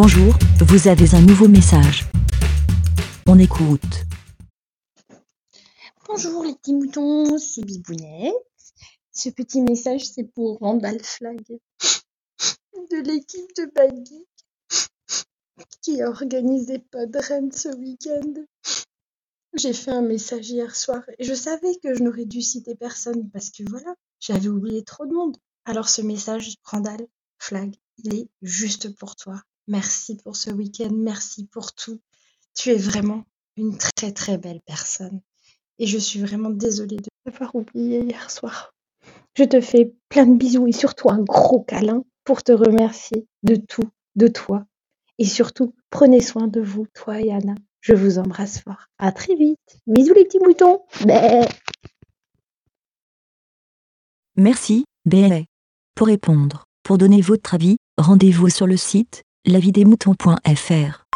Bonjour, vous avez un nouveau message. On écoute. Bonjour les petits moutons, c'est Bibounette. Ce petit message, c'est pour Randall Flag de l'équipe de Baggy qui a organisé Podren ce week-end. J'ai fait un message hier soir et je savais que je n'aurais dû citer personne parce que voilà, j'avais oublié trop de monde. Alors ce message, Randall Flag, il est juste pour toi. Merci pour ce week-end, merci pour tout. Tu es vraiment une très très belle personne. Et je suis vraiment désolée de t'avoir oublié hier soir. Je te fais plein de bisous et surtout un gros câlin pour te remercier de tout, de toi. Et surtout, prenez soin de vous, toi et Anna. Je vous embrasse fort. À très vite. Bisous les petits moutons. Merci, BLA. Pour répondre, pour donner votre avis, rendez-vous sur le site lavidemouton.fr.